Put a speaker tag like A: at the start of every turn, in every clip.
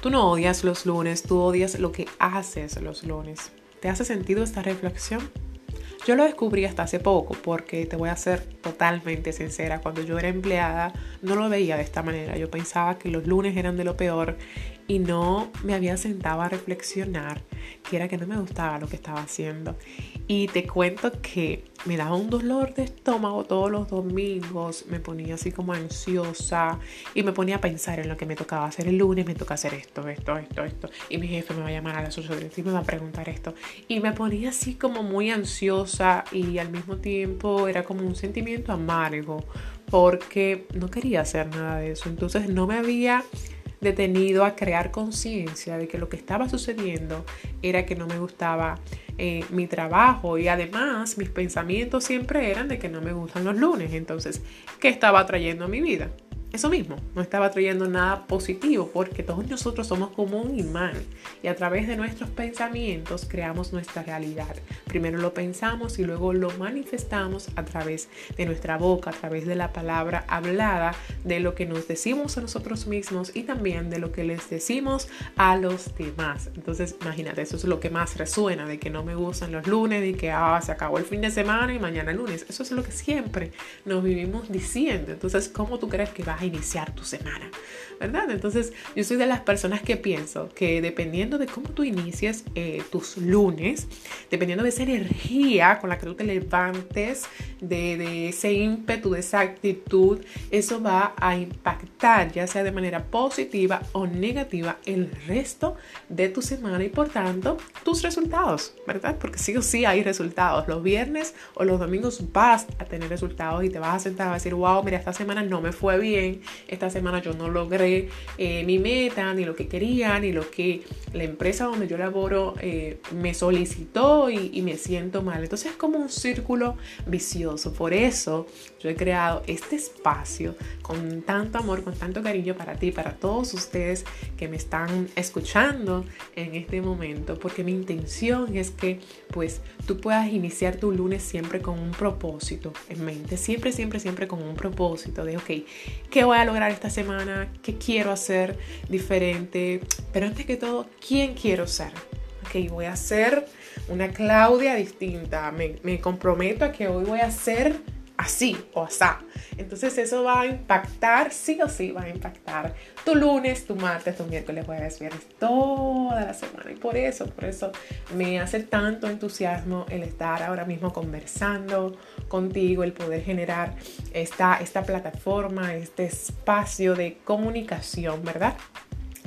A: Tú no odias los lunes, tú odias lo que haces los lunes. ¿Te hace sentido esta reflexión? Yo lo descubrí hasta hace poco porque te voy a ser totalmente sincera, cuando yo era empleada no lo veía de esta manera, yo pensaba que los lunes eran de lo peor y no me había sentado a reflexionar que era que no me gustaba lo que estaba haciendo. Y te cuento que me daba un dolor de estómago todos los domingos, me ponía así como ansiosa y me ponía a pensar en lo que me tocaba hacer el lunes, me toca hacer esto, esto, esto, esto. Y mi jefe me va a llamar a las 8 de y me va a preguntar esto. Y me ponía así como muy ansiosa y al mismo tiempo era como un sentimiento amargo porque no quería hacer nada de eso. Entonces no me había detenido a crear conciencia de que lo que estaba sucediendo era que no me gustaba eh, mi trabajo y además mis pensamientos siempre eran de que no me gustan los lunes. Entonces, ¿qué estaba trayendo a mi vida? Eso mismo, no estaba trayendo nada positivo porque todos nosotros somos como un imán y a través de nuestros pensamientos creamos nuestra realidad. Primero lo pensamos y luego lo manifestamos a través de nuestra boca, a través de la palabra hablada, de lo que nos decimos a nosotros mismos y también de lo que les decimos a los demás. Entonces, imagínate, eso es lo que más resuena, de que no me gustan los lunes y que ah, se acabó el fin de semana y mañana lunes. Eso es lo que siempre nos vivimos diciendo. Entonces, ¿cómo tú crees que va a iniciar tu semana, ¿verdad? Entonces yo soy de las personas que pienso que dependiendo de cómo tú inicies eh, tus lunes, dependiendo de esa energía con la que tú te levantes, de, de ese ímpetu, de esa actitud, eso va a impactar ya sea de manera positiva o negativa el resto de tu semana y por tanto tus resultados, ¿verdad? Porque sí o sí hay resultados. Los viernes o los domingos vas a tener resultados y te vas a sentar a decir, wow, mira, esta semana no me fue bien esta semana yo no logré eh, mi meta, ni lo que quería, ni lo que la empresa donde yo laboro eh, me solicitó y, me siento mal. Entonces es como un círculo vicioso. Por eso yo he creado este espacio con tanto amor, con tanto cariño para ti, para todos ustedes que me están escuchando en este momento, porque mi intención es que pues tú puedas iniciar tu lunes siempre con un propósito en mente, siempre, siempre, siempre con un propósito de, ok, ¿qué voy a lograr esta semana? ¿Qué quiero hacer diferente? Pero antes que todo, ¿quién quiero ser? Ok, voy a ser una Claudia distinta, me, me comprometo a que hoy voy a ser así o asá. Entonces eso va a impactar, sí o sí va a impactar tu lunes, tu martes, tu miércoles, jueves, viernes, toda la semana. Y por eso, por eso me hace tanto entusiasmo el estar ahora mismo conversando contigo, el poder generar esta, esta plataforma, este espacio de comunicación, ¿verdad?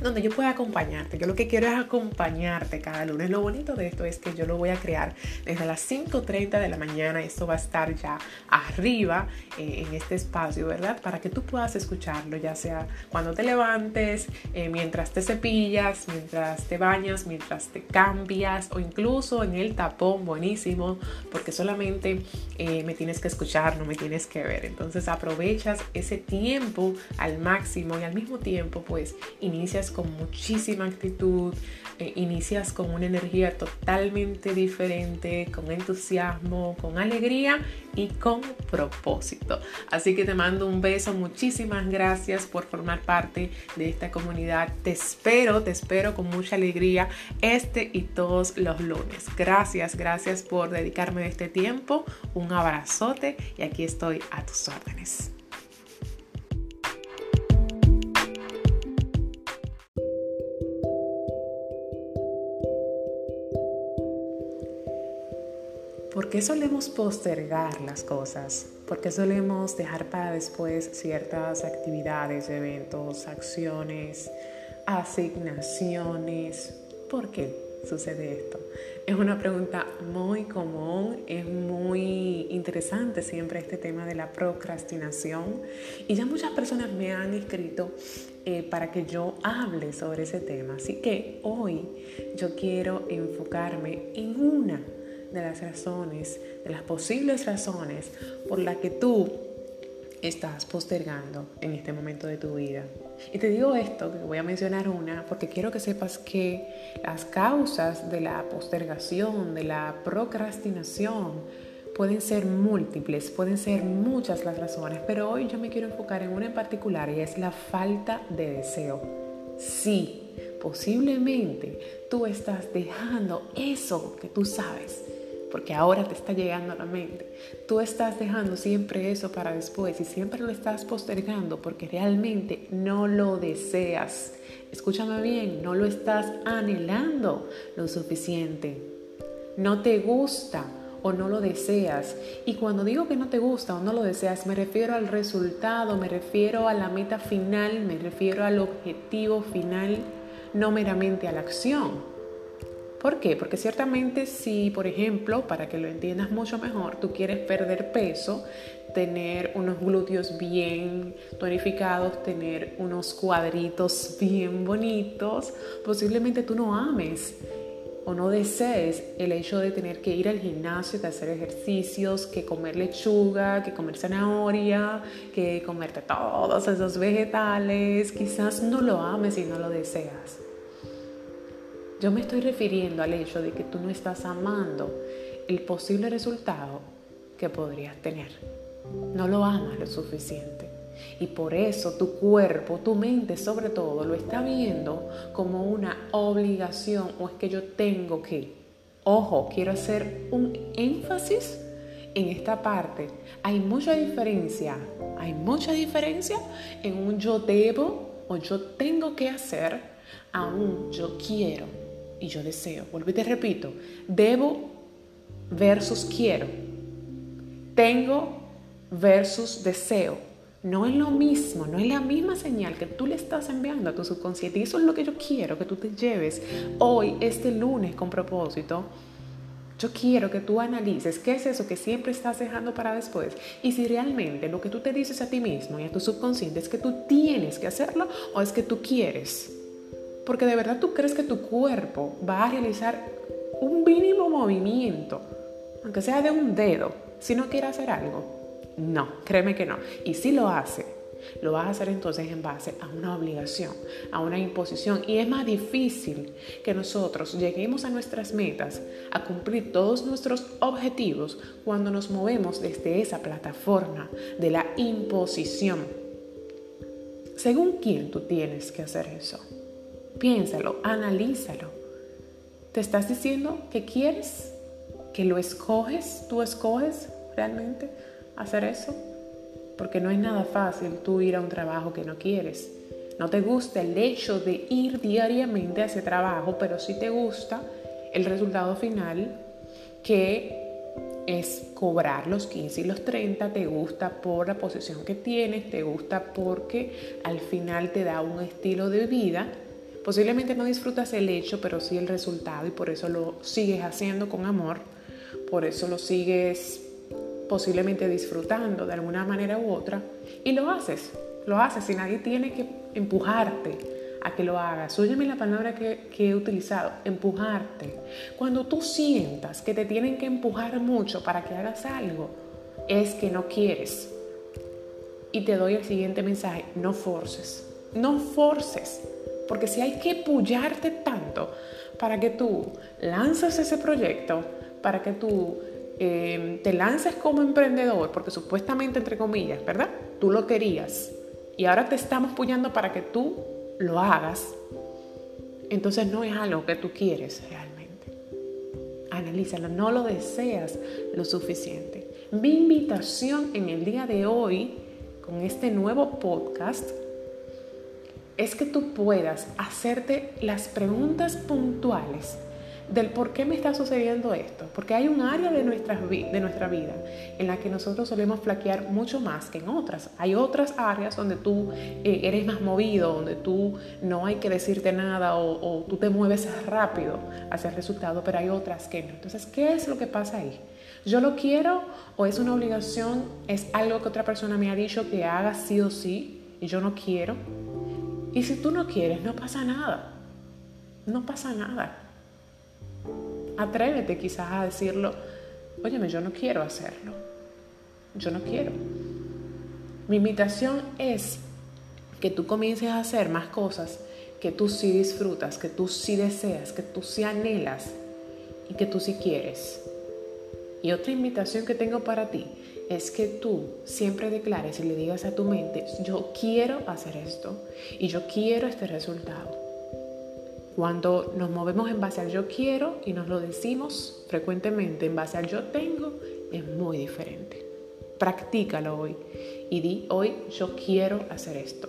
A: Donde yo pueda acompañarte. Yo lo que quiero es acompañarte cada lunes. Lo bonito de esto es que yo lo voy a crear desde las 5.30 de la mañana. Esto va a estar ya arriba eh, en este espacio, ¿verdad? Para que tú puedas escucharlo, ya sea cuando te levantes, eh, mientras te cepillas, mientras te bañas, mientras te cambias o incluso en el tapón, buenísimo, porque solamente eh, me tienes que escuchar, no me tienes que ver. Entonces aprovechas ese tiempo al máximo y al mismo tiempo pues inicias con muchísima actitud, eh, inicias con una energía totalmente diferente, con entusiasmo, con alegría y con propósito. Así que te mando un beso, muchísimas gracias por formar parte de esta comunidad. Te espero, te espero con mucha alegría este y todos los lunes. Gracias, gracias por dedicarme este tiempo. Un abrazote y aquí estoy a tus órdenes. Qué solemos postergar las cosas? ¿Por qué solemos dejar para después ciertas actividades, eventos, acciones, asignaciones? ¿Por qué sucede esto? Es una pregunta muy común, es muy interesante siempre este tema de la procrastinación y ya muchas personas me han escrito eh, para que yo hable sobre ese tema. Así que hoy yo quiero enfocarme en una de las razones, de las posibles razones por las que tú estás postergando en este momento de tu vida. Y te digo esto, que voy a mencionar una, porque quiero que sepas que las causas de la postergación, de la procrastinación, pueden ser múltiples, pueden ser muchas las razones, pero hoy yo me quiero enfocar en una en particular y es la falta de deseo. Sí, posiblemente tú estás dejando eso que tú sabes, porque ahora te está llegando a la mente. Tú estás dejando siempre eso para después y siempre lo estás postergando porque realmente no lo deseas. Escúchame bien, no lo estás anhelando lo suficiente. No te gusta o no lo deseas. Y cuando digo que no te gusta o no lo deseas, me refiero al resultado, me refiero a la meta final, me refiero al objetivo final, no meramente a la acción. ¿Por qué? Porque ciertamente si, por ejemplo, para que lo entiendas mucho mejor, tú quieres perder peso, tener unos glúteos bien tonificados, tener unos cuadritos bien bonitos, posiblemente tú no ames o no desees el hecho de tener que ir al gimnasio, que hacer ejercicios, que comer lechuga, que comer zanahoria, que comerte todos esos vegetales, quizás no lo ames y no lo deseas. Yo me estoy refiriendo al hecho de que tú no estás amando el posible resultado que podrías tener. No lo amas lo suficiente. Y por eso tu cuerpo, tu mente sobre todo, lo está viendo como una obligación o es que yo tengo que. Ojo, quiero hacer un énfasis en esta parte. Hay mucha diferencia, hay mucha diferencia en un yo debo o yo tengo que hacer a un yo quiero y yo deseo. Vuelvo y te repito, debo versus quiero. Tengo versus deseo. No es lo mismo, no es la misma señal que tú le estás enviando a tu subconsciente. Y eso es lo que yo quiero que tú te lleves hoy, este lunes, con propósito. Yo quiero que tú analices qué es eso que siempre estás dejando para después y si realmente lo que tú te dices a ti mismo y a tu subconsciente es que tú tienes que hacerlo o es que tú quieres. Porque de verdad tú crees que tu cuerpo va a realizar un mínimo movimiento, aunque sea de un dedo, si no quiere hacer algo. No, créeme que no. Y si lo hace, lo vas a hacer entonces en base a una obligación, a una imposición. Y es más difícil que nosotros lleguemos a nuestras metas, a cumplir todos nuestros objetivos cuando nos movemos desde esa plataforma de la imposición. Según quién tú tienes que hacer eso. Piénsalo, analízalo. ¿Te estás diciendo que quieres? ¿Que lo escoges? ¿Tú escoges realmente? hacer eso, porque no es nada fácil tú ir a un trabajo que no quieres. No te gusta el hecho de ir diariamente a ese trabajo, pero sí te gusta el resultado final que es cobrar los 15 y los 30, te gusta por la posición que tienes, te gusta porque al final te da un estilo de vida. Posiblemente no disfrutas el hecho, pero sí el resultado y por eso lo sigues haciendo con amor, por eso lo sigues posiblemente disfrutando de alguna manera u otra, y lo haces, lo haces y nadie tiene que empujarte a que lo hagas. Óyeme la palabra que, que, he utilizado, empujarte. Cuando tú sientas que te tienen que empujar mucho para que hagas algo, es que no quieres. Y te doy el siguiente mensaje, no forces, no forces, porque si hay que empujarte tanto para que tú lanzas ese proyecto, para que tú Em, te lances como emprendedor, porque supuestamente, entre comillas, ¿verdad? Tú lo querías y ahora te estamos apoyando para que tú lo hagas, entonces no es algo que tú quieres realmente. Analízalo, no lo deseas lo suficiente. Mi invitación en el día de hoy, con este nuevo podcast, es que tú puedas hacerte las preguntas puntuales del por qué me está sucediendo esto. Porque hay un área de, de nuestra vida en la que nosotros solemos flaquear mucho más que en otras. Hay otras áreas donde tú eh, eres más movido, donde tú no hay que decirte nada o, o tú te mueves rápido hacia el resultado, pero hay otras que no. Entonces, ¿qué es lo que pasa ahí? ¿Yo lo quiero o es una obligación? ¿Es algo que otra persona me ha dicho que haga sí o sí y yo no quiero? Y si tú no quieres, no pasa nada. No pasa nada. Atrévete quizás a decirlo, óyeme, yo no quiero hacerlo. Yo no quiero. Mi invitación es que tú comiences a hacer más cosas que tú sí disfrutas, que tú sí deseas, que tú sí anhelas y que tú sí quieres. Y otra invitación que tengo para ti es que tú siempre declares y le digas a tu mente, yo quiero hacer esto y yo quiero este resultado. Cuando nos movemos en base al yo quiero y nos lo decimos frecuentemente en base al yo tengo, es muy diferente. Practícalo hoy y di hoy yo quiero hacer esto.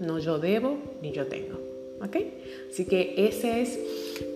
A: No yo debo ni yo tengo. ¿Ok? Así que ese es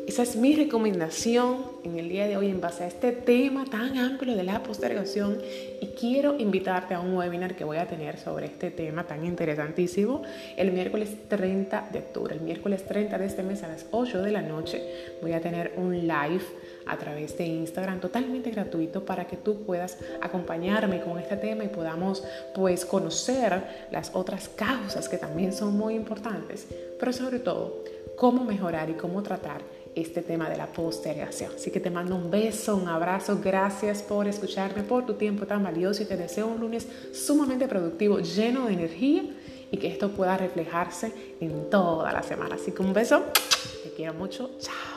A: esa es mi recomendación en el día de hoy en base a este tema tan amplio de la postergación y quiero invitarte a un webinar que voy a tener sobre este tema tan interesantísimo el miércoles 30 de octubre. El miércoles 30 de este mes a las 8 de la noche voy a tener un live a través de Instagram totalmente gratuito para que tú puedas acompañarme con este tema y podamos pues conocer las otras causas que también son muy importantes, pero sobre todo cómo mejorar y cómo tratar este tema de la postergación. Así que te mando un beso, un abrazo, gracias por escucharme, por tu tiempo tan valioso y te deseo un lunes sumamente productivo, lleno de energía y que esto pueda reflejarse en toda la semana. Así que un beso, te quiero mucho, chao.